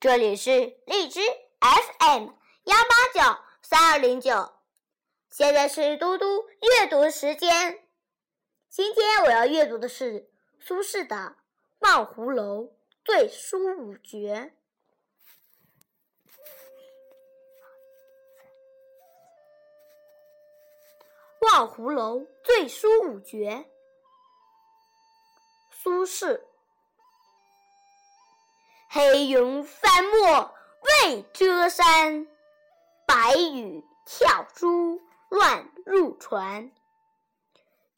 这里是荔枝 FM 幺八九三二零九，现在是嘟嘟阅读时间。今天我要阅读的是苏轼的《望湖楼醉书五绝》。《望湖楼醉书五绝》，苏轼。黑云翻墨未遮山，白雨跳珠乱入船。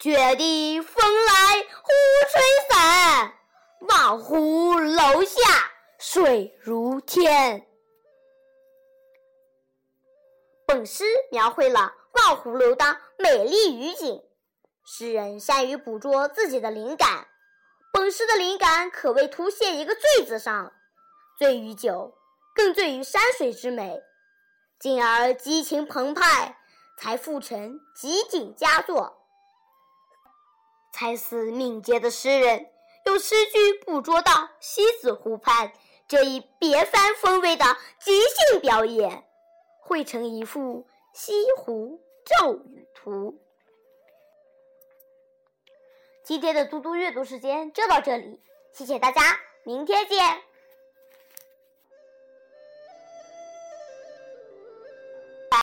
卷地风来忽吹散，望湖楼下水如天。本诗描绘了望湖楼的美丽雨景，诗人善于捕捉自己的灵感。本诗的灵感可谓凸现一个“醉”字上。醉于酒，更醉于山水之美，进而激情澎湃，才赋成极景佳作。才思敏捷的诗人，用诗句捕捉到西子湖畔这一别番风味的即兴表演，绘成一幅西湖骤雨图。今天的嘟嘟阅读时间就到这里，谢谢大家，明天见。